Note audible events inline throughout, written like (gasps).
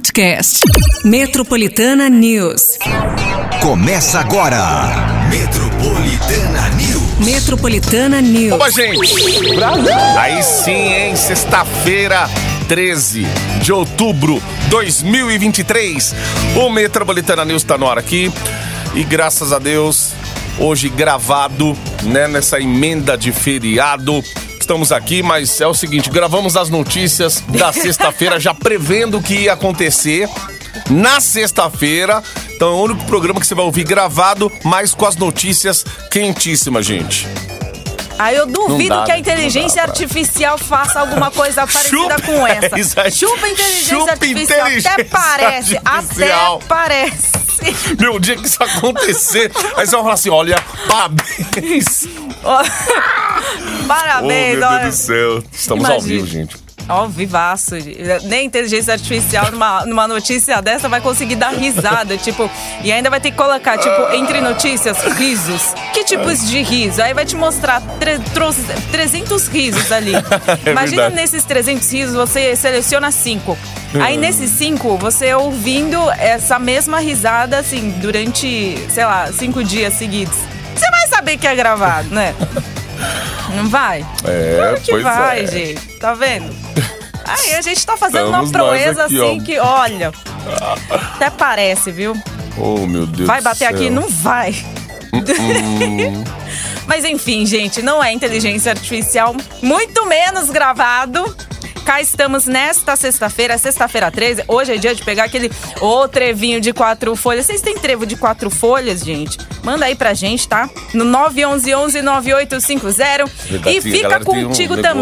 podcast. Metropolitana News. Começa agora. Metropolitana News. Metropolitana News. Opa, gente! Aí sim, hein? Sexta-feira, 13 de outubro 2023. O Metropolitana News tá no ar aqui. E graças a Deus, hoje gravado, né? Nessa emenda de feriado. Estamos aqui, mas é o seguinte: gravamos as notícias da (laughs) sexta-feira, já prevendo o que ia acontecer na sexta-feira. Então é o único programa que você vai ouvir gravado, mas com as notícias quentíssimas, gente. Aí eu duvido dá, que a inteligência dá artificial faça alguma coisa (laughs) parecida Chupa- com essa. Chupa inteligência Chupa artificial. inteligência até parece. artificial. Até parece. Meu dia que isso acontecer, aí você vai falar assim: olha, parabéns. (laughs) Ó, (laughs) Oh, Parabéns, meu Deus olha. do céu. Estamos ao Imagina. vivo, gente. Ó, vivaço. Nem inteligência artificial numa, numa notícia dessa vai conseguir dar risada, (laughs) tipo, e ainda vai ter que colocar, tipo, entre notícias, risos. Que tipos de riso? Aí vai te mostrar tre- trouxe 300 risos ali. (laughs) É Imagina verdade. nesses 300 risos, você seleciona cinco. Aí nesses cinco, você ouvindo essa mesma risada, assim, durante, sei lá, cinco dias seguidos. Saber que é gravado, né? Não vai? É, Claro que vai, é. gente. Tá vendo? Aí a gente tá fazendo Estamos uma proeza aqui, assim ó. que, olha. Até parece, viu? Oh, meu Deus Vai bater aqui? Não vai. (laughs) Mas enfim, gente, não é inteligência artificial, muito menos gravado. Cá estamos nesta sexta-feira, sexta-feira 13. Hoje é dia de pegar aquele ô trevinho de quatro folhas. Vocês têm trevo de quatro folhas, gente? Manda aí pra gente, tá? No 911-9850. Verdade, E a fica tem um contigo negócio.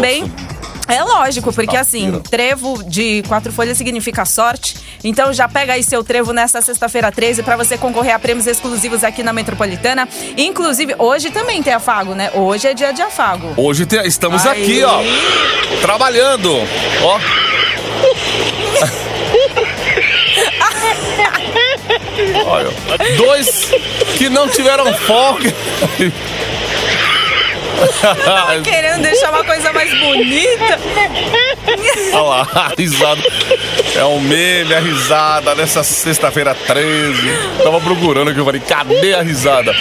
É lógico, porque assim, Sexta-feira. trevo de quatro folhas significa sorte. Então já pega aí seu trevo nessa sexta-feira 13 pra você concorrer a prêmios exclusivos aqui na Metropolitana. Inclusive, hoje também tem afago, né? Hoje é dia de afago. Hoje te- estamos Aí. aqui, ó. Trabalhando. Ó. (laughs) Olha, dois que não tiveram folga. (laughs) Querendo deixar uma coisa mais bonita. Olha lá, a risada. É um meme, a risada nessa sexta-feira 13. Tava procurando aqui, eu falei, cadê a risada?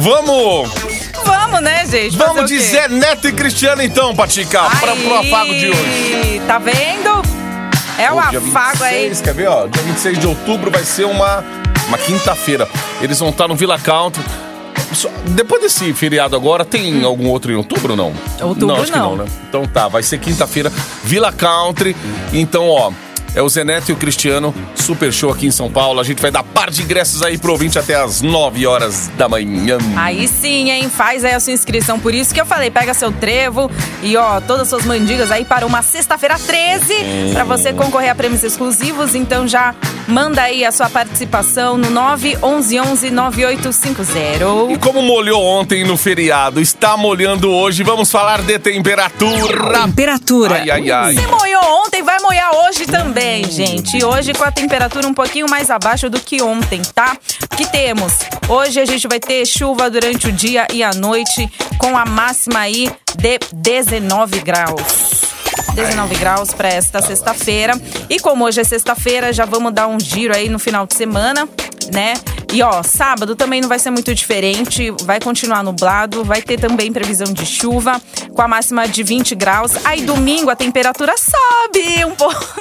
Vamos, Vamos, né, gente? Fazer vamos quê? dizer Neto e Cristiano então, Patica, para pro Aí, afago de hoje. Tá vendo? É o dia afago aí. 26, Quer ver, ó? Dia 26 de outubro vai ser uma, uma quinta-feira. Eles vão estar no Villa Country. Depois desse feriado agora, tem algum outro em outubro ou não? Outubro não, acho que não. não, né? Então tá, vai ser quinta-feira, Villa Country. Então, ó, é o Zeneto e o Cristiano, super show aqui em São Paulo. A gente vai dar par de ingressos aí pro ouvinte até as 9 horas da manhã. Aí sim, hein? Faz aí a sua inscrição. Por isso que eu falei, pega seu trevo e ó, todas as suas mandigas aí para uma sexta-feira 13 para você concorrer a prêmios exclusivos. Então já manda aí a sua participação no 911 9850. E como molhou ontem no feriado, está molhando hoje, vamos falar de temperatura. Temperatura. Ai, ai, ai. Se moiou ontem, vai moiar hoje também, gente. E hoje com a temperatura um pouquinho mais abaixo do que ontem, tá? O que temos? Hoje a gente vai ter chuva durante o dia e a noite, com a máxima aí de 19 graus. 19 graus para esta sexta-feira. E como hoje é sexta-feira, já vamos dar um giro aí no final de semana, né? E ó, sábado também não vai ser muito diferente, vai continuar nublado, vai ter também previsão de chuva, com a máxima de 20 graus. Aí domingo a temperatura sobe um pouco.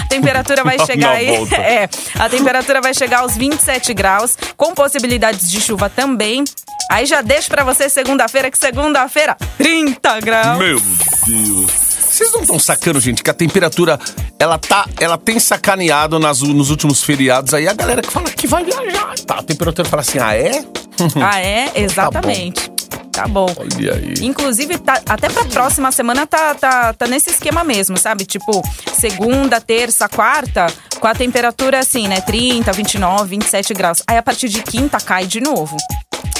A (laughs) temperatura vai (laughs) chegar aí. (laughs) É, a temperatura vai chegar aos 27 graus, com possibilidades de chuva também. Aí já deixo pra você segunda-feira, que segunda-feira, 30 graus. Meu Deus. Vocês não estão sacando, gente, que a temperatura ela tá, ela tem sacaneado nas, nos últimos feriados aí a galera que fala que vai viajar. Tá, a temperatura fala assim: "Ah, é?" (laughs) Ah, é? Exatamente. Tá bom. Olha aí. Inclusive, tá- até pra próxima semana tá, tá, tá nesse esquema mesmo, sabe? Tipo, segunda, terça, quarta, com a temperatura assim, né? 30, 29, 27 graus. Aí a partir de quinta cai de novo.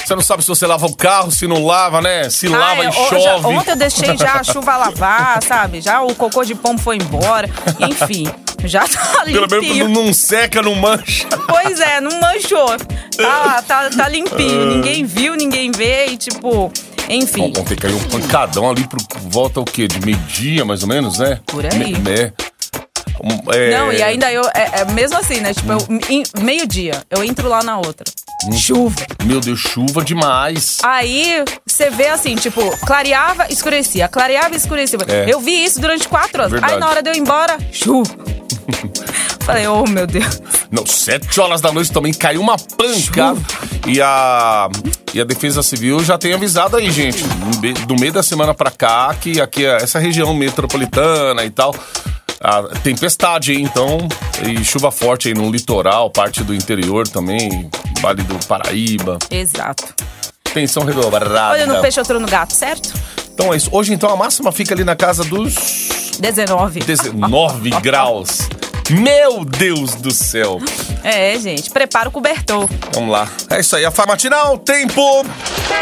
Você não sabe se você lava o carro, se não lava, né? Se lava Ah, e é, o- chove. já- ontem eu deixei já a chuva lavar, sabe? Já o cocô de pombo foi embora. Enfim, já tá (laughs) Pelo menos limpinho. não, não seca, não mancha. Pois é, não manchou. Tá, tá, tá limpinho. Ninguém viu, ninguém vê e tipo... Enfim. Ontem caiu um pancadão ali por volta o quê? De meio-dia, mais ou menos, né? Por aí. Me- né? É, Não, e ainda eu, é, é mesmo assim, né? Tipo, meio-dia, eu entro lá na outra. Hum. Chuva. Meu Deus, chuva demais. Aí você vê assim, tipo, clareava, escurecia, clareava, escurecia. É. Eu vi isso durante quatro anos. Verdade. Aí na hora de eu ir embora, chuva. (laughs) Falei, oh meu Deus. Não, sete horas da noite também caiu uma pancada. E a, e a Defesa Civil já tem avisado aí, gente, do meio da semana pra cá, que aqui, é essa região metropolitana e tal, a tempestade, hein? Então, e chuva forte aí no litoral, parte do interior também, Vale do Paraíba. Exato. Tensão redobrada. Olho no peixe, outro no gato, certo? Então é isso. Hoje, então, a máxima fica ali na casa dos 19. 19 (laughs) graus. Meu Deus do céu. É, gente, prepara o cobertor. Vamos lá. É isso aí, a Farmatinal, tempo.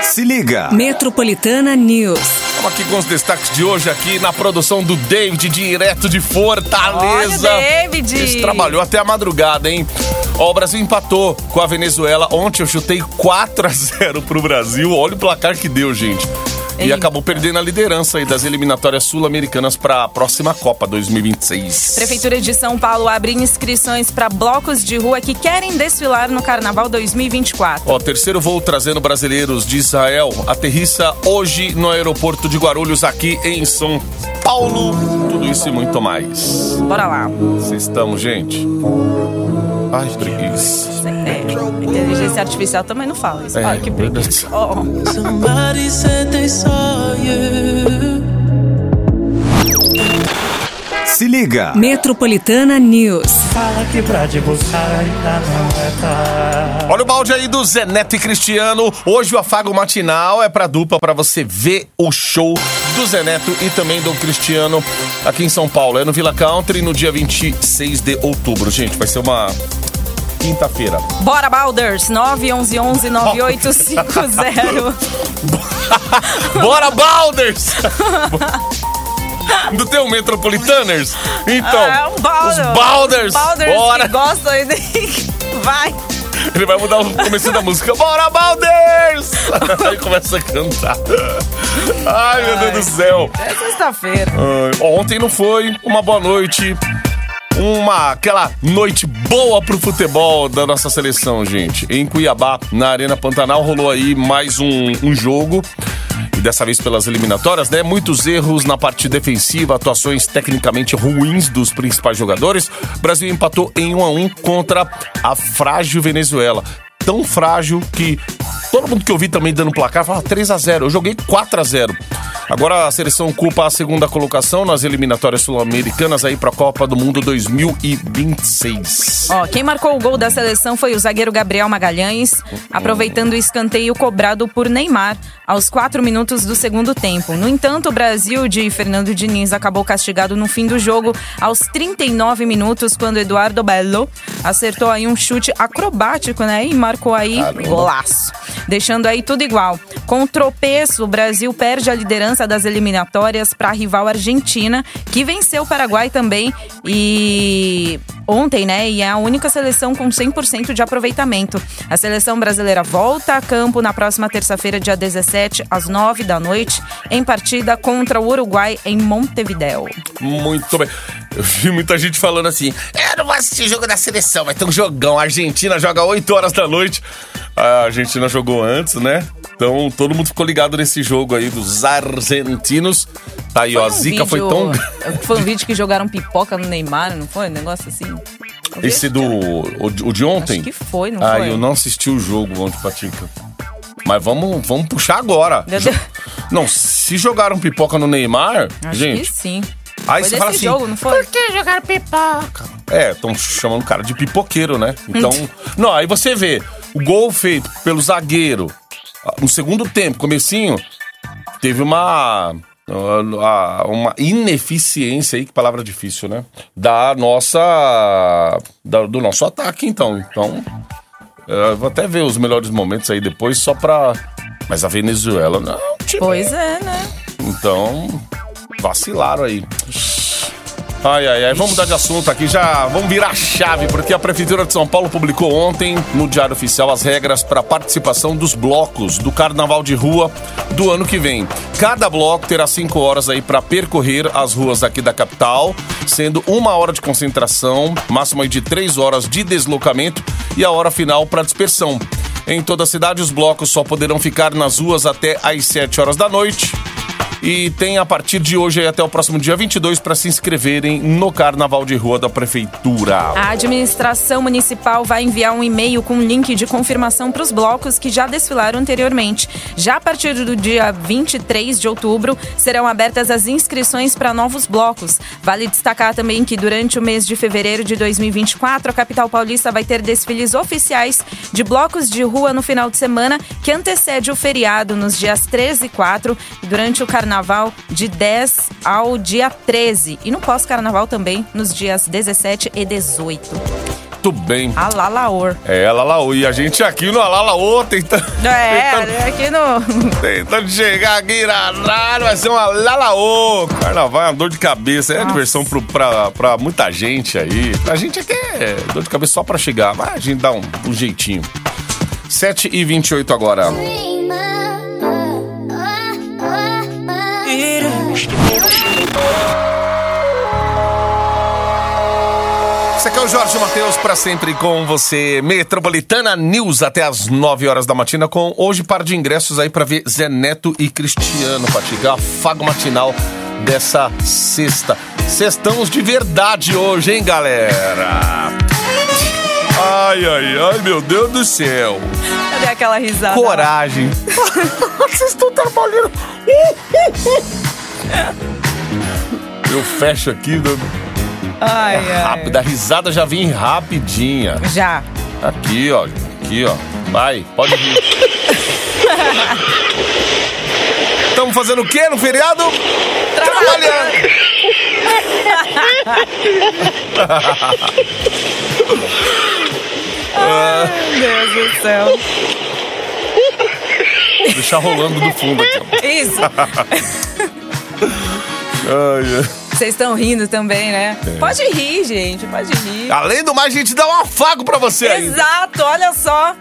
Se liga. Metropolitana News. Vamos aqui com os destaques de hoje aqui na produção do David, direto de Fortaleza. Olha David. Esse trabalhou até a madrugada, hein? Ó, o Brasil empatou com a Venezuela. Ontem eu chutei 4 a 0 pro Brasil. Olha o placar que deu, gente. E acabou perdendo a liderança aí das eliminatórias sul-americanas para a próxima Copa 2026. Prefeitura de São Paulo abre inscrições para blocos de rua que querem desfilar no Carnaval 2024. Ó, terceiro voo trazendo brasileiros de Israel aterrissa hoje no aeroporto de Guarulhos, aqui em São Paulo. Tudo isso e muito mais. Bora lá. Vocês estamos, gente? É, inteligência artificial também não fala isso. É, Olha que preguiça. Se liga. Metropolitana News. Fala que pra te buscar ainda não é tarde. Olha o balde aí do Zé Neto e Cristiano. Hoje o afago matinal é pra dupla pra você ver o show do Zé Neto e também do Cristiano aqui em São Paulo. É no Villa Country no dia 26 de outubro. Gente, vai ser uma quinta-feira. Bora, Balders! 911-9850. (laughs) Bora, Balders! (laughs) (laughs) Do teu Metropolitaners? Então, é um Balder. os Balders! Balders Bora! que gostam (laughs) Vai. Ele vai mudar o começo da música. Bora, Balders! (laughs) Aí começa a cantar. Ai, meu Deus do céu. É sexta-feira. Ah, ontem não foi uma boa noite. Uma aquela noite boa pro futebol da nossa seleção, gente. Em Cuiabá, na Arena Pantanal, rolou aí mais um, um jogo. Dessa vez pelas eliminatórias, né? Muitos erros na parte defensiva, atuações tecnicamente ruins dos principais jogadores. O Brasil empatou em 1 a 1 contra a frágil Venezuela. Tão frágil que todo mundo que eu vi também dando placar fala 3 a 0 Eu joguei 4 a 0 Agora a seleção ocupa a segunda colocação nas eliminatórias sul-americanas aí para a Copa do Mundo 2026. Ó, quem marcou o gol da seleção foi o zagueiro Gabriel Magalhães, aproveitando o escanteio cobrado por Neymar aos quatro minutos do segundo tempo. No entanto, o Brasil de Fernando Diniz acabou castigado no fim do jogo aos 39 minutos, quando Eduardo Belo acertou aí um chute acrobático, né? E marcou aí Caramba. golaço. Deixando aí tudo igual. Com o tropeço, o Brasil perde a liderança das eliminatórias para a rival Argentina, que venceu o Paraguai também e ontem, né? E é a única seleção com 100% de aproveitamento. A seleção brasileira volta a campo na próxima terça-feira, dia 17, às 9 da noite, em partida contra o Uruguai em Montevideo. Muito bem. Eu vi muita gente falando assim: é, não vou assistir jogo da seleção, vai ter um jogão. A Argentina joga 8 horas da noite. A Argentina jogou antes, né? Então todo mundo ficou ligado nesse jogo aí dos argentinos. Tá aí, ó. A um zica foi vídeo- tão. (laughs) Foi um vídeo que jogaram pipoca no Neymar, não foi? Um negócio assim. Esse do. O, de- o de ontem? Acho que foi, não ah, foi? eu não assisti o jogo ontem, Patica. Mas vamos, vamos puxar agora. Meu Jo- Deus. Não, se jogaram pipoca no Neymar, Acho gente. que sim. Aí foi você fala assim, jogo, não foi? É, estão chamando o cara de pipoqueiro, né? Então. (laughs) não, aí você vê o gol feito pelo zagueiro ah, no segundo tempo, comecinho, teve uma. Uma ineficiência aí, que palavra difícil, né? Da nossa. da- do nosso ataque, então. Então. eu vou até ver os melhores momentos aí depois, só pra. Mas a Venezuela não. time. Pois é, né? Então. Vacilaram aí. Ai, ai, ai, vamos mudar de assunto aqui, já vamos virar a chave, porque a Prefeitura de São Paulo publicou ontem, no Diário Oficial, as regras para a participação dos blocos do Carnaval de Rua do ano que vem. Cada bloco terá cinco horas aí para percorrer as ruas aqui da capital, sendo uma hora de concentração, máximo de três horas de deslocamento e a hora final para dispersão. Em toda a cidade, os blocos só poderão ficar nas ruas até às 7 horas da noite. E tem a partir de hoje até o próximo dia 22 para se inscreverem no Carnaval de Rua da Prefeitura. A administração municipal vai enviar um e-mail com link de confirmação para os blocos que já desfilaram anteriormente. Já a partir do dia 23 de outubro, serão abertas as inscrições para novos blocos. Vale destacar também que durante o mês de fevereiro de 2024, a capital paulista vai ter desfiles oficiais de blocos de rua no final de semana, que antecede o feriado nos dias 13 e 4, e durante o carnaval de 10 ao dia 13. E no pós-carnaval também, nos dias 17 e 18. Muito bem. Alalaor. É, Alalaô. E a gente aqui no Alalaô (laughs) tentando, É, tentando, aqui no. (laughs) tentando chegar aqui na rádio, vai ser um Alalaô. Carnaval é uma dor de cabeça, é Nossa. diversão pro, pra, pra muita gente aí. A gente aqui é dor de cabeça só pra chegar, mas a gente dá um, um jeitinho. 7 e 28 Esse aqui é o Jorge Matheus, para sempre com você. Metropolitana News até as 9 horas da matina, com hoje par de ingressos aí para ver Zé Neto e Cristiano Patiga, afago matinal dessa sexta. Sextamos de verdade hoje, hein, galera? Ai, ai, ai, meu Deus do céu. Cadê aquela risada? Coragem. (laughs) Vocês estão trabalhando. (laughs) Eu fecho aqui, né? Ai, ai. rápido, a risada já vem rapidinha. Já. Aqui, ó. Aqui, ó. Vai, pode vir. Estamos fazendo o quê no feriado? Trabalhando. Meu Deus do céu. Deixar rolando do fundo aqui, ó. Isso. Ai, ai. Vocês estão rindo também, né? É. Pode rir, gente. Pode rir. Além do mais, a gente dá um afago pra você. Exato, olha só.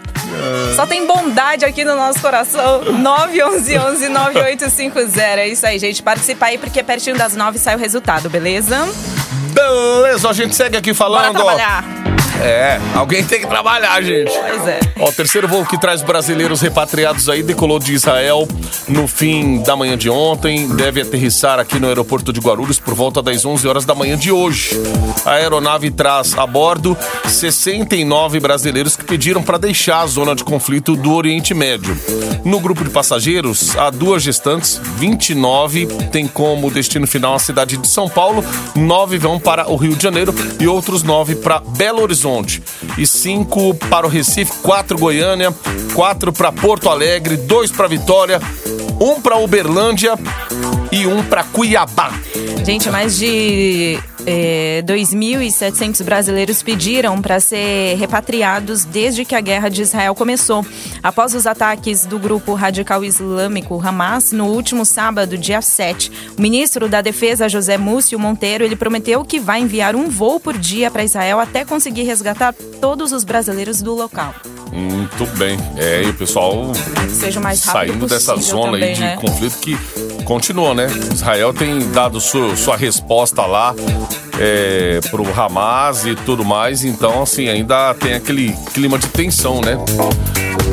Só tem bondade aqui no nosso coração. 911 9850. É isso aí, gente. Participa aí, porque pertinho das 9 sai o resultado, beleza? Beleza, a gente segue aqui Bora falando. ó. trabalhar. É, alguém tem que trabalhar, gente. Pois é. Ó, o terceiro voo que traz brasileiros repatriados aí decolou de Israel no fim da manhã de ontem. Deve aterrissar aqui no aeroporto de Guarulhos por volta das 11 horas da manhã de hoje. A aeronave traz a bordo 69 brasileiros que pediram para deixar a zona de conflito do Oriente Médio. No grupo de passageiros, há duas gestantes, 29 tem como destino final a cidade de São Paulo, nove vão para o Rio de Janeiro e outros nove para Belo Horizonte. E cinco para o Recife, quatro Goiânia, quatro para Porto Alegre, dois para Vitória, um para Uberlândia e um para Cuiabá. Gente, mais de eh, 2.700 brasileiros pediram para ser repatriados desde que a guerra de Israel começou. Após os ataques do grupo radical islâmico Hamas no último sábado, dia 7. O ministro da Defesa, José Múcio Monteiro, ele prometeu que vai enviar um voo por dia para Israel até conseguir resgatar todos os brasileiros do local. Muito bem. É, e o pessoal saindo dessa zona também, aí de né? conflito que continua, né? Israel tem dado sua, sua resposta lá é, pro Hamas e tudo mais, então assim, ainda tem aquele clima de tensão, né?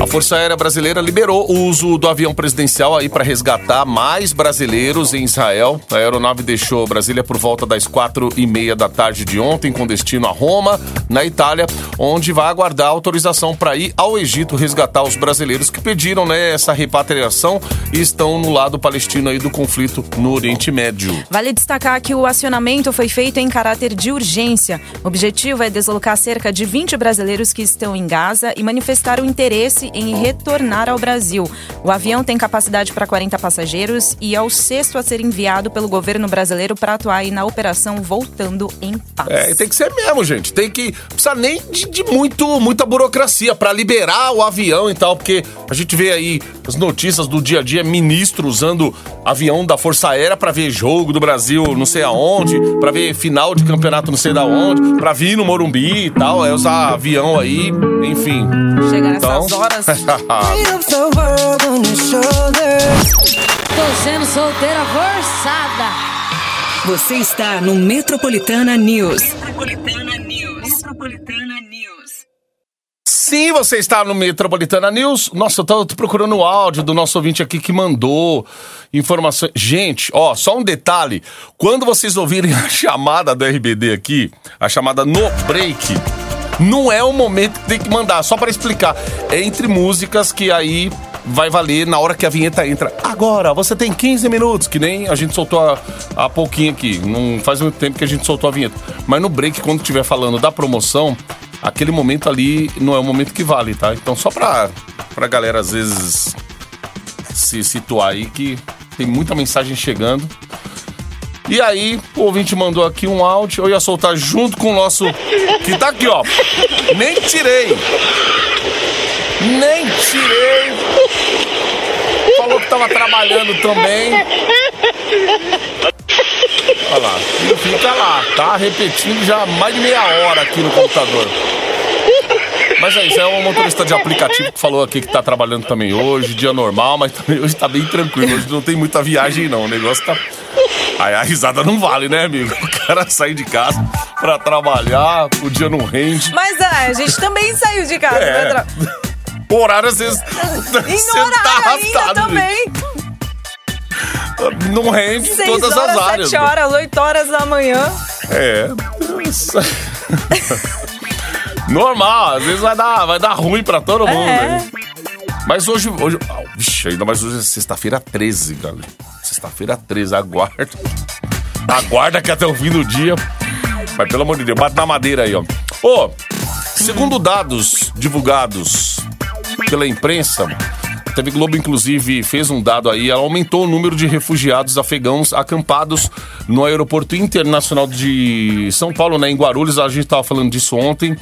A Força Aérea Brasileira liberou o uso do avião presidencial aí para resgatar mais brasileiros em Israel. A aeronave deixou Brasília por volta das quatro e meia da tarde de ontem, com destino a Roma, na Itália, onde vai aguardar autorização para ir ao Egito resgatar os brasileiros que pediram né, essa repatriação e estão no lado palestino aí do conflito no Oriente Médio. Vale destacar que o acionamento foi feito em caráter de urgência. O objetivo é deslocar cerca de 20 brasileiros que estão em Gaza e manifestar o interesse em retornar ao Brasil. O avião tem capacidade para 40 passageiros e é o sexto a ser enviado pelo governo brasileiro para atuar aí na operação Voltando em Paz. É, tem que ser mesmo, gente. Tem que. Não precisa nem de, de muito, muita burocracia para liberar o avião e tal, porque a gente vê aí as notícias do dia a dia, ministro usando avião da Força Aérea pra ver jogo do Brasil não sei aonde, pra ver final de campeonato não sei da onde, pra vir no Morumbi e tal, é usar avião aí, enfim. Chega Então... nessas horas. (laughs) Tô sendo solteira forçada. Você está no Metropolitana News. Metropolitana News. Metropolitana News. Sim, você está no Metropolitana News. Nossa, eu tô, procurando o áudio do nosso ouvinte aqui que mandou informações. Gente, ó, só um detalhe. Quando vocês ouvirem (laughs) a chamada do RBD aqui, a chamada no break, não é o momento que tem que mandar, só para explicar. É entre músicas que aí vai valer na hora que a vinheta entra. Agora, você tem 15 minutos, que nem a gente soltou há pouquinho aqui. Não faz muito tempo que a gente soltou a vinheta. Mas no break, quando estiver falando da promoção, aquele momento ali não é o momento que vale, tá? Então, só pra, pra galera, às vezes, se situar aí, que tem muita mensagem chegando. E aí, o ouvinte mandou aqui um áudio, eu ia soltar junto com o nosso. Que tá aqui, ó. Nem tirei. Nem tirei. Falou que tava trabalhando também. Olha lá. E fica lá, tá repetindo já mais de meia hora aqui no computador. Mas é isso, é um motorista de aplicativo que falou aqui que tá trabalhando também hoje, dia normal, mas também hoje tá bem tranquilo. Hoje não tem muita viagem, não. O negócio tá. Aí a risada não vale, né, amigo? O cara sai de casa pra trabalhar, o dia não rende. Mas é, a gente também saiu de casa. É. né, Tra- horário às vezes. E no horário (laughs) tá ainda arrastado. também. gente. Não rende 6 todas horas, as áreas. 7 horas, 8 horas da manhã. É. (laughs) Normal, às vezes vai dar, vai dar ruim pra todo mundo. É. né? Mas hoje. hoje ah, vixe, ainda mais hoje é sexta-feira 13, galera. Sexta-feira 13, aguarda. Aguarda que até o fim do dia. Mas pelo amor de Deus, bate na madeira aí, ó. Ô, segundo dados divulgados pela imprensa, TV Globo, inclusive, fez um dado aí, ela aumentou o número de refugiados afegãos acampados no aeroporto internacional de São Paulo, né, em Guarulhos, a gente estava falando disso ontem.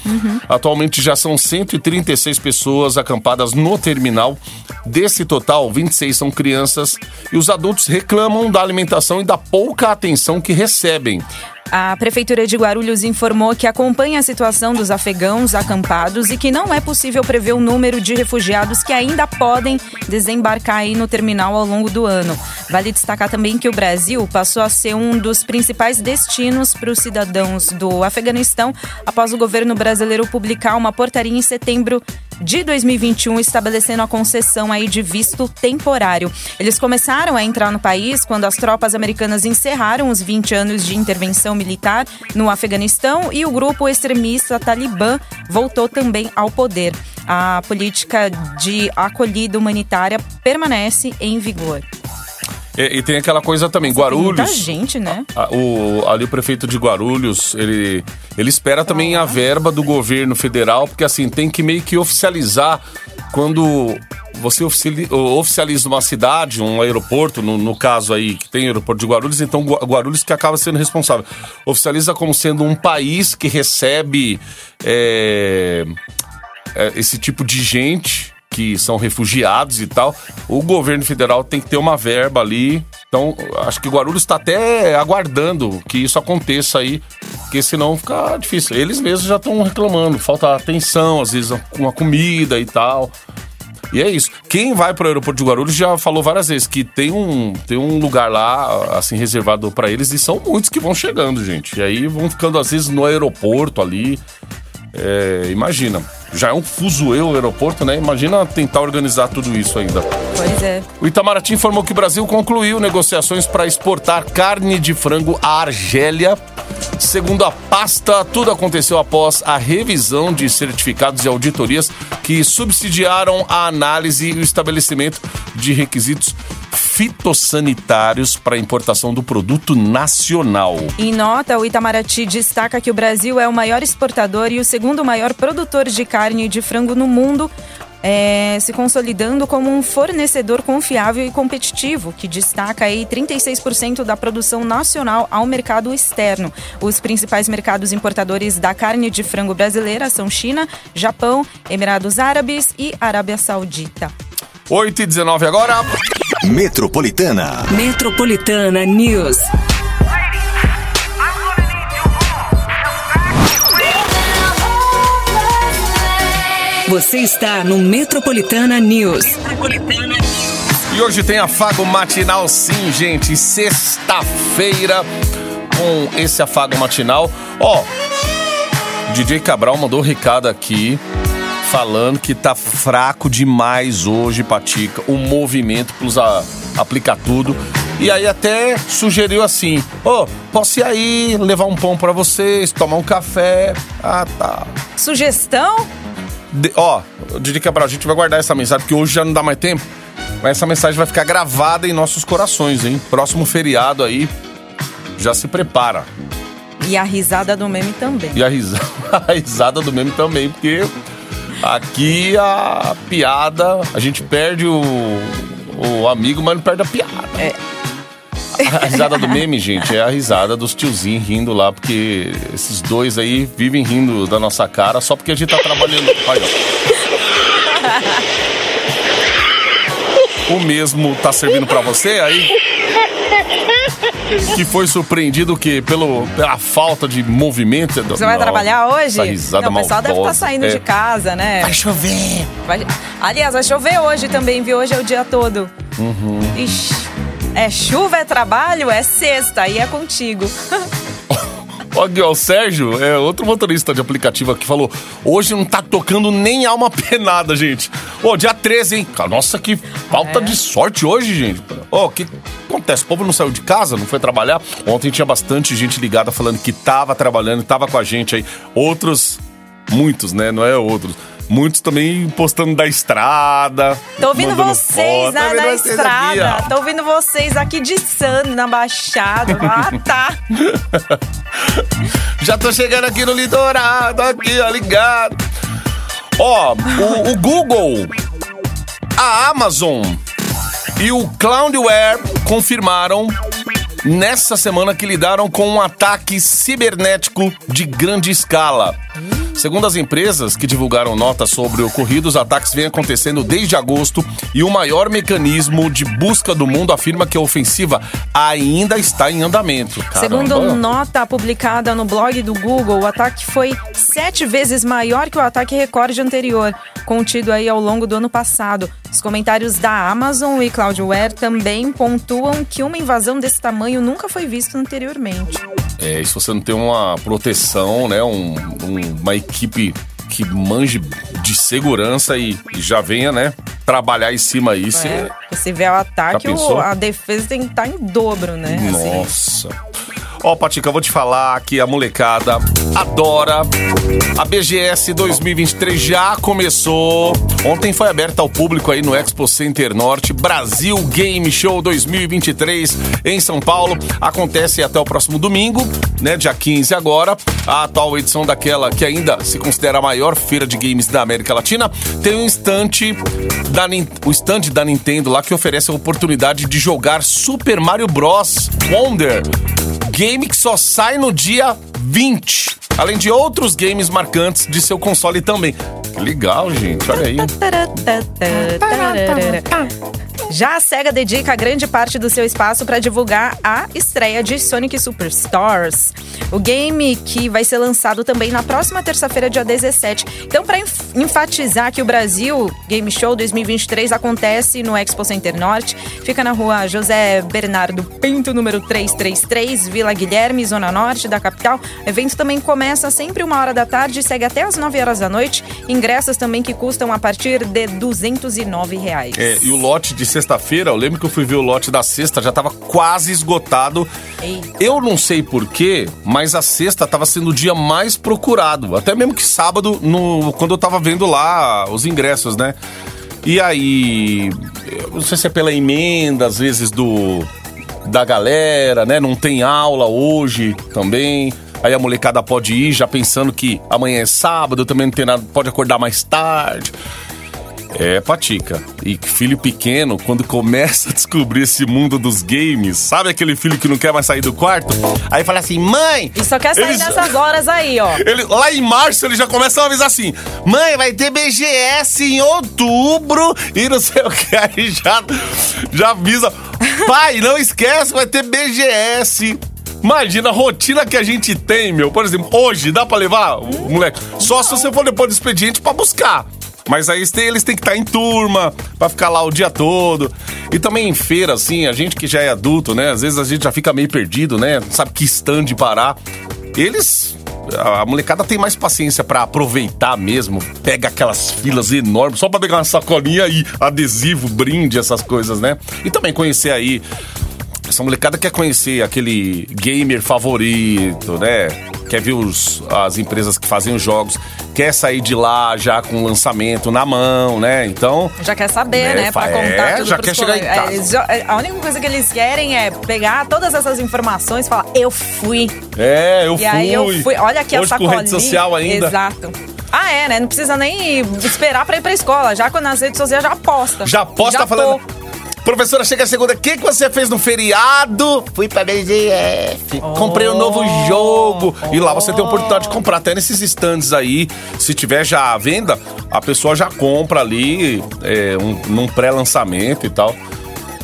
Atualmente já são 136 pessoas acampadas no terminal. Desse total, 26 são crianças e os adultos reclamam da alimentação e da pouca atenção que recebem. A Prefeitura de Guarulhos informou que acompanha a situação dos afegãos acampados e que não é possível prever o número de refugiados que ainda podem desembarcar aí no terminal ao longo do ano. Vale destacar também que o Brasil passou a ser um dos principais destinos para os cidadãos do Afeganistão após o governo brasileiro publicar uma portaria em setembro de 2021 estabelecendo a concessão aí de visto temporário. Eles começaram a entrar no país quando as tropas americanas encerraram os 20 anos de intervenção militar no Afeganistão e o grupo extremista Talibã voltou também ao poder. A política de acolhida humanitária permanece em vigor. E, e tem aquela coisa também, Tem Guarulhos. muita gente, né? A- o, ali o prefeito de Guarulhos, ele, ele espera também a verba do governo federal, porque assim, tem que meio que oficializar quando você oficiali- oficializa uma cidade, um aeroporto, no, no caso aí, que tem aeroporto de Guarulhos, então Gua- Guarulhos que acaba sendo responsável. Oficializa como sendo um país que recebe é, é, esse tipo de gente que são refugiados e tal, o governo federal tem que ter uma verba ali. Então, acho que Guarulhos está até aguardando que isso aconteça aí, porque senão fica difícil. Eles mesmos já estão reclamando, falta atenção, às vezes com a comida e tal. E é isso. Quem vai para o aeroporto de Guarulhos já falou várias vezes que tem um, tem um lugar lá, assim, reservado para eles, e são muitos que vão chegando, gente. E aí vão ficando, às vezes, no aeroporto ali. É, imagina. Já é um fuzuê o aeroporto, né? Imagina tentar organizar tudo isso ainda. Pois é. O Itamaraty informou que o Brasil concluiu negociações para exportar carne de frango à Argélia. Segundo a pasta, tudo aconteceu após a revisão de certificados e auditorias que subsidiaram a análise e o estabelecimento de requisitos fitossanitários para a importação do produto nacional. Em nota, o Itamaraty destaca que o Brasil é o maior exportador e o segundo maior produtor de carne de frango no mundo, é, se consolidando como um fornecedor confiável e competitivo, que destaca aí 36% da produção nacional ao mercado externo. Os principais mercados importadores da carne de frango brasileira são China, Japão, Emirados Árabes e Arábia Saudita. 8 e 19 agora. Metropolitana. Metropolitana News. Você está no Metropolitana News. Metropolitana News. E hoje tem afago matinal, sim, gente. Sexta-feira com esse afago matinal. Ó, DJ Cabral mandou um recado aqui falando que tá fraco demais hoje, Patica, o movimento plus a, aplicar tudo. E aí até sugeriu assim: Ô, posso ir aí, levar um pão pra vocês, tomar um café. Ah, tá. Sugestão? De- ó, Didi Cabral, a gente vai guardar essa mensagem, porque hoje já não dá mais tempo. Mas essa mensagem vai ficar gravada em nossos corações, hein? Próximo feriado aí, já se prepara. E a risada do meme também. E a risada, (laughs) a risada do meme também, porque aqui a piada, a gente perde o, o amigo, mas não perde a piada. É. A risada do meme, gente, é a risada dos tiozinhos rindo lá, porque esses dois aí vivem rindo da nossa cara só porque a gente tá trabalhando. Olha, ó. O mesmo tá servindo pra você aí? Que foi surpreendido o quê? Pelo, pela falta de movimento. Você vai trabalhar hoje? Essa risada Não, o pessoal deve estar maldosa. saindo É. de casa, né? Vai chover. Vai- Aliás, vai chover hoje também, viu? Hoje é o dia todo. Uhum. Ixi. É chuva, é trabalho, é sexta, aí é contigo. Aqui, ó, o Sérgio é outro motorista de aplicativo que falou: hoje não tá tocando nem alma (laughs) penada, gente. Ô, dia 13, hein? Nossa, que falta É. de sorte hoje, gente. Ó, o que acontece? O povo não saiu de casa, não foi trabalhar. Ontem tinha bastante gente ligada falando que tava trabalhando, tava com a gente aí. Outros, muitos, né? Não é outros. Muitos também postando da estrada. Tô ouvindo vocês na, Tá vendo na vocês aqui, estrada. ó. Tô ouvindo vocês aqui de Sando, na Baixada. Ah, tá. (laughs) Já tô chegando aqui no litoral, tô aqui, ó, ligado. Ó, o, o Google, a Amazon e o Cloudware confirmaram nessa semana que lidaram com um ataque cibernético de grande escala. Segundo as empresas que divulgaram notas sobre o ocorrido, os ataques vêm acontecendo desde agosto e o maior mecanismo de busca do mundo afirma que a ofensiva ainda está em andamento. Segundo Caramba. nota publicada no blog do Google, o ataque foi sete vezes maior que o ataque recorde anterior, contido aí ao longo do ano passado. Os comentários da Amazon e Cloudware também pontuam que uma invasão desse tamanho nunca foi vista anteriormente. É, e se você não tem uma proteção, né, um- um- uma equipe que manje de segurança e, e já venha, né, trabalhar em cima aí, você... É, se vier o ataque, o- a defesa tem que estar em dobro, né? Assim. Ó, Patica, eu vou te falar que a molecada adora. A BGS 2023 já começou. Ontem foi aberta ao público aí no Expo Center Norte. Brasil Game Show 2023 em São Paulo. Acontece até o próximo domingo, né? Dia 15 agora. A atual edição daquela que ainda se considera a maior feira de games da América Latina. Tem um estante da, o stand da Nintendo lá que oferece a oportunidade de jogar Super Mario Bros. Wonder. Game que só sai no dia 20. Além de outros games marcantes de seu console também. Que legal, gente. Olha aí. Já a SEGA dedica grande parte do seu espaço para divulgar a estreia de Sonic Superstars, o game que vai ser lançado também na próxima terça-feira, dia 17. Então, para enfatizar que o Brasil Game Show 2023 acontece no Expo Center Norte, fica na rua José Bernardo Pinto, número 333, Vila Guilherme, Zona Norte da capital. O evento também começa sempre uma hora da tarde e segue até as 9 horas da noite. Ingressos também que custam a partir de 209 reais. É, e o lote de sexta-feira, eu lembro que eu fui ver o lote da sexta, já tava quase esgotado. Eita. Eu não sei porquê, mas a sexta tava sendo o dia mais procurado. Até mesmo que sábado, no, quando eu tava vendo lá os ingressos, né? E aí, não sei se é pela emenda, às vezes, do da galera, né? Não tem aula hoje também. Aí a molecada pode ir já pensando que amanhã é sábado, também não tem nada, pode acordar mais tarde. É, Patica. E filho pequeno, quando começa a descobrir esse mundo dos games, sabe aquele filho que não quer mais sair do quarto? Aí fala assim, mãe... E só quer sair eles- nessas horas aí, ó. (laughs) Ele, lá em março ele já começa a avisar assim: Mãe, vai ter BGS em outubro e não sei o que. (laughs) Aí já, já avisa: Pai, não esquece, vai ter BGS. Imagina a rotina que a gente tem, meu. Por exemplo, hoje dá pra levar o moleque? Só se você for depois do expediente pra buscar. Mas aí eles têm, que estar em turma, pra ficar lá o dia todo. E também em feira, assim, a gente que já é adulto, né? Às vezes a gente já fica meio perdido, né? Não sabe que stand parar. Eles. A molecada tem mais paciência pra aproveitar mesmo. Pega aquelas filas enormes só pra pegar uma sacolinha e adesivo, brinde, essas coisas, né? E também conhecer aí. Essa molecada quer conhecer aquele gamer favorito, né? Quer ver os, as empresas que fazem os jogos. Quer sair de lá já com o lançamento na mão, né? Então. Já quer saber, É, né? Pra contar é, tudo já quer chegar em colegas. É, casa. eles já- a única coisa que eles querem é pegar todas essas informações e falar, eu fui. É, eu E fui. aí eu fui. Olha aqui a Hoje com sacolinha. rede social ainda. Exato. Ah, é, né? Não precisa nem esperar pra ir pra escola. Já quando nas redes sociais já posta. Já posta Já falando. tô. Professora, chega a segunda. O que, que você fez no feriado? Fui pra BGF. Comprei um novo jogo. E lá você tem a oportunidade de comprar. Até nesses stands aí. Se tiver já à venda, a pessoa já compra ali é, um- num pré-lançamento e tal.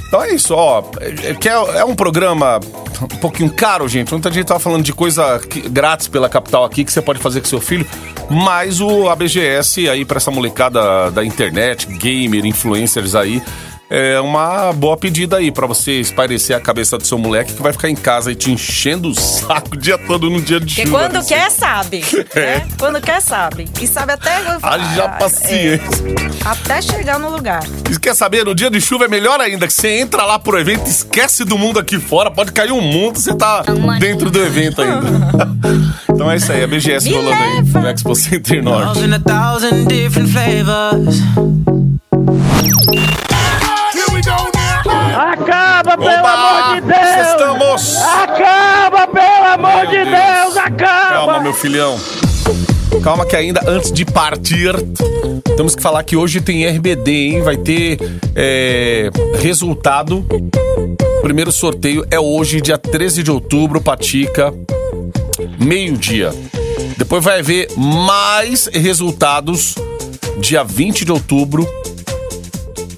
Então é isso, ó. É, é que é, é um programa um pouquinho caro, gente. Muita gente tava falando de coisa que- grátis pela capital aqui que você pode fazer com seu filho. Mas o ABGS aí pra essa molecada da internet, gamer, influencers aí. É uma boa pedida aí pra você espairecer a cabeça do seu moleque que vai ficar em casa aí te enchendo o saco o dia todo no dia de Porque chuva. quando desse. quer, sabe. (laughs) Né? Quando quer, sabe. E sabe até. Haja Ah, paciência. é, até chegar no lugar. E quer saber, no dia de chuva é melhor ainda, que você entra lá pro evento, esquece do mundo aqui fora, pode cair um mundo, você tá dentro do evento ainda. (laughs) então é isso aí, a BGS Me rolando aí no Expo Center Norte. Acaba, pelo amor de Deus! Estamos! Acaba, pelo amor Meu de Deus. Deus! Acaba! Calma, meu filhão. Calma que ainda antes de partir, temos que falar que hoje tem RBD, hein? Vai ter é, resultado. Primeiro sorteio é hoje, dia 13 de outubro, Patica, meio-dia. Depois vai haver mais resultados dia 20 de outubro,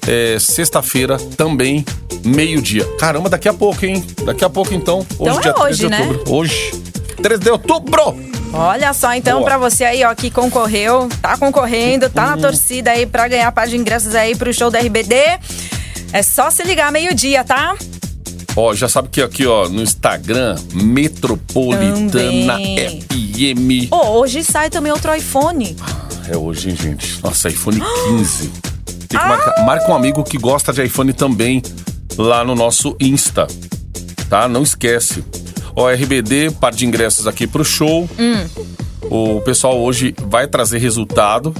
é, sexta-feira, também, meio-dia. Caramba, daqui a pouco, hein? Daqui a pouco, então. Hoje, Então é dia 13 hoje, de né? outubro. Hoje. 13 de outubro! Olha só, então, Boa. pra você aí, ó, que concorreu, tá concorrendo, tá na torcida aí pra ganhar par de ingressos aí pro show da RBD. É só se ligar meio-dia, tá? Ó, já sabe que aqui, ó, no Instagram, Metropolitana Também. FM. Ô, hoje sai também outro iPhone. É hoje, hein, gente? Nossa, iPhone 15. (gasps) Tem que Ah! marcar. Marca um amigo que gosta de iPhone também lá no nosso Insta. Tá? Não esquece. Ó, RBD, par de ingressos aqui pro show. Hum. O pessoal hoje vai trazer resultado.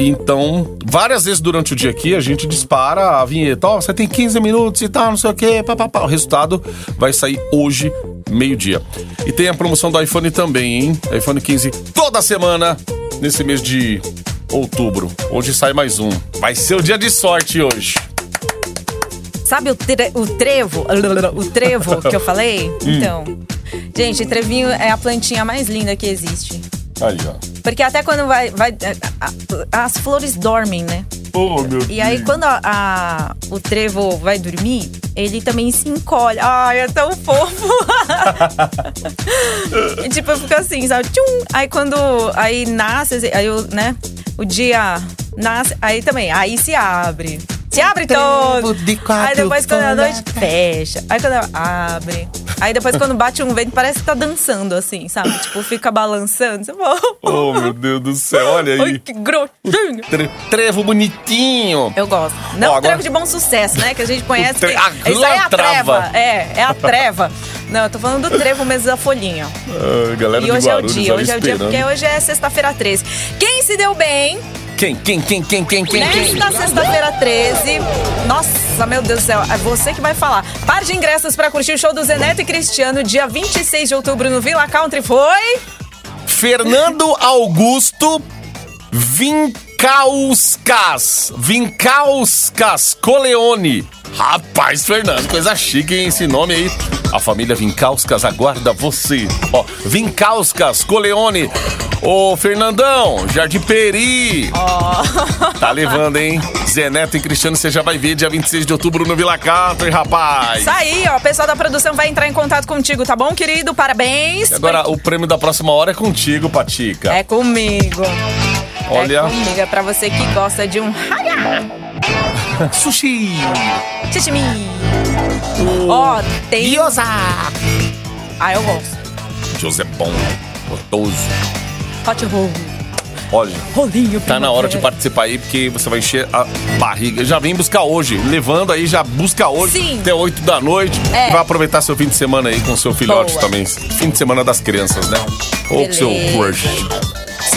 Então, várias vezes durante o dia aqui, a gente dispara a vinheta. Ó, você tem 15 minutos e tal, não sei o quê. Pá, pá, pá. O resultado vai sair hoje, meio-dia. E tem a promoção do iPhone também, hein? iPhone 15 toda semana, nesse mês de outubro. Hoje sai mais um. Vai ser o dia de sorte hoje. Sabe o, tre- o trevo? O trevo que eu (laughs) falei? Hum. Então. Gente, trevinho é a plantinha mais linda que existe. Aí, ó. Porque até quando vai. vai a- as flores dormem, né? Oh, meu E aí, quando a- a- o trevo vai dormir, ele também se encolhe. Ai, é tão fofo. (laughs) e tipo, fica assim, sabe? Tchum! Aí quando aí nasce, aí o, né? O dia nasce, aí também, aí se abre. Se abre todo. de quatro Aí depois quando a folhas. noite fecha. Aí quando abre. Aí depois quando bate um vento, parece que tá dançando assim, sabe? Tipo, fica balançando. Você fala, Oh, meu Deus do céu, olha Ai, aí. que grossinho. Tre- trevo bonitinho. Eu gosto. Não Ó, agora- trevo de bom sucesso, né? Que a gente conhece. Tre- que- a Isso aí é a trava. treva. É, é a treva. Não, eu tô falando do trevo mesmo da folhinha. Ah, galera E de hoje é o dia, hoje é o dia, porque hoje é sexta-feira 13. Quem se deu bem Quem, quem, quem, quem, quem, quem, quem? nesta sexta-feira 13? Nossa, meu Deus do céu, é você que vai falar. Par de ingressos pra curtir o show do Zeneto e Cristiano, dia 26 de outubro no Villa Country foi. Fernando Augusto, 20, Vincauskas. Vincauskas Coleone. Rapaz, Fernando, coisa chique, hein? Esse nome aí. A família Vincauskas aguarda você. Ó, Vincauskas Coleone. Ô, Fernandão, Jardim Peri. Tá levando, hein? Zé Neto e Cristiano, você já vai ver dia 26 de outubro no Vila Cato, hein, rapaz? Isso aí, ó. O pessoal da produção vai entrar em contato contigo, tá bom, querido? Parabéns. E Agora, o prêmio da próxima hora é contigo, Patica. É comigo. Olha. É comigo, é pra você que gosta de um (laughs) Sushi. Chichimi. Ó, tem. Gyoza. Ah, eu gosto. José bom, gostoso. Hot roll. Olha, Rolinho. tá na hora de participar aí, porque você vai encher a barriga. Já vem buscar hoje. Levando aí, já busca hoje. Sim. Até 8 da noite. É. Vai aproveitar seu fim de semana aí com seu filhote Boa. também. Fim de semana das crianças, né? Ou com seu Beleza. crush.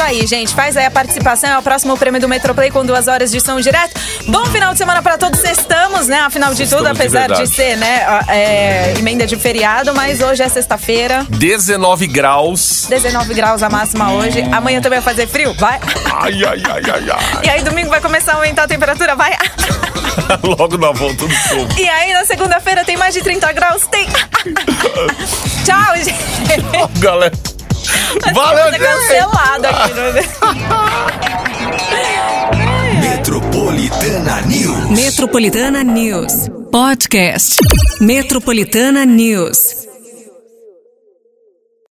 Isso aí, gente. Faz aí a participação. É o próximo prêmio do Metroplay com duas horas de som direto. Bom final de semana pra todos. Estamos, né? Afinal de tudo, Sextamos de apesar de, verdade. ser, né? é, emenda de feriado, mas hoje é sexta-feira. 19 graus. 19 graus a máxima hoje. Amanhã também vai fazer frio? Vai. Ai, ai, ai, ai, ai. E aí, domingo vai começar a aumentar a temperatura? Vai. (laughs) Logo na volta do povo. E aí, na segunda-feira tem mais de 30 graus? Tem. (laughs) Tchau, gente. Galera. Valeu, ser cancelado aqui. No... Metropolitana News. Metropolitana News. Podcast. Metropolitana News.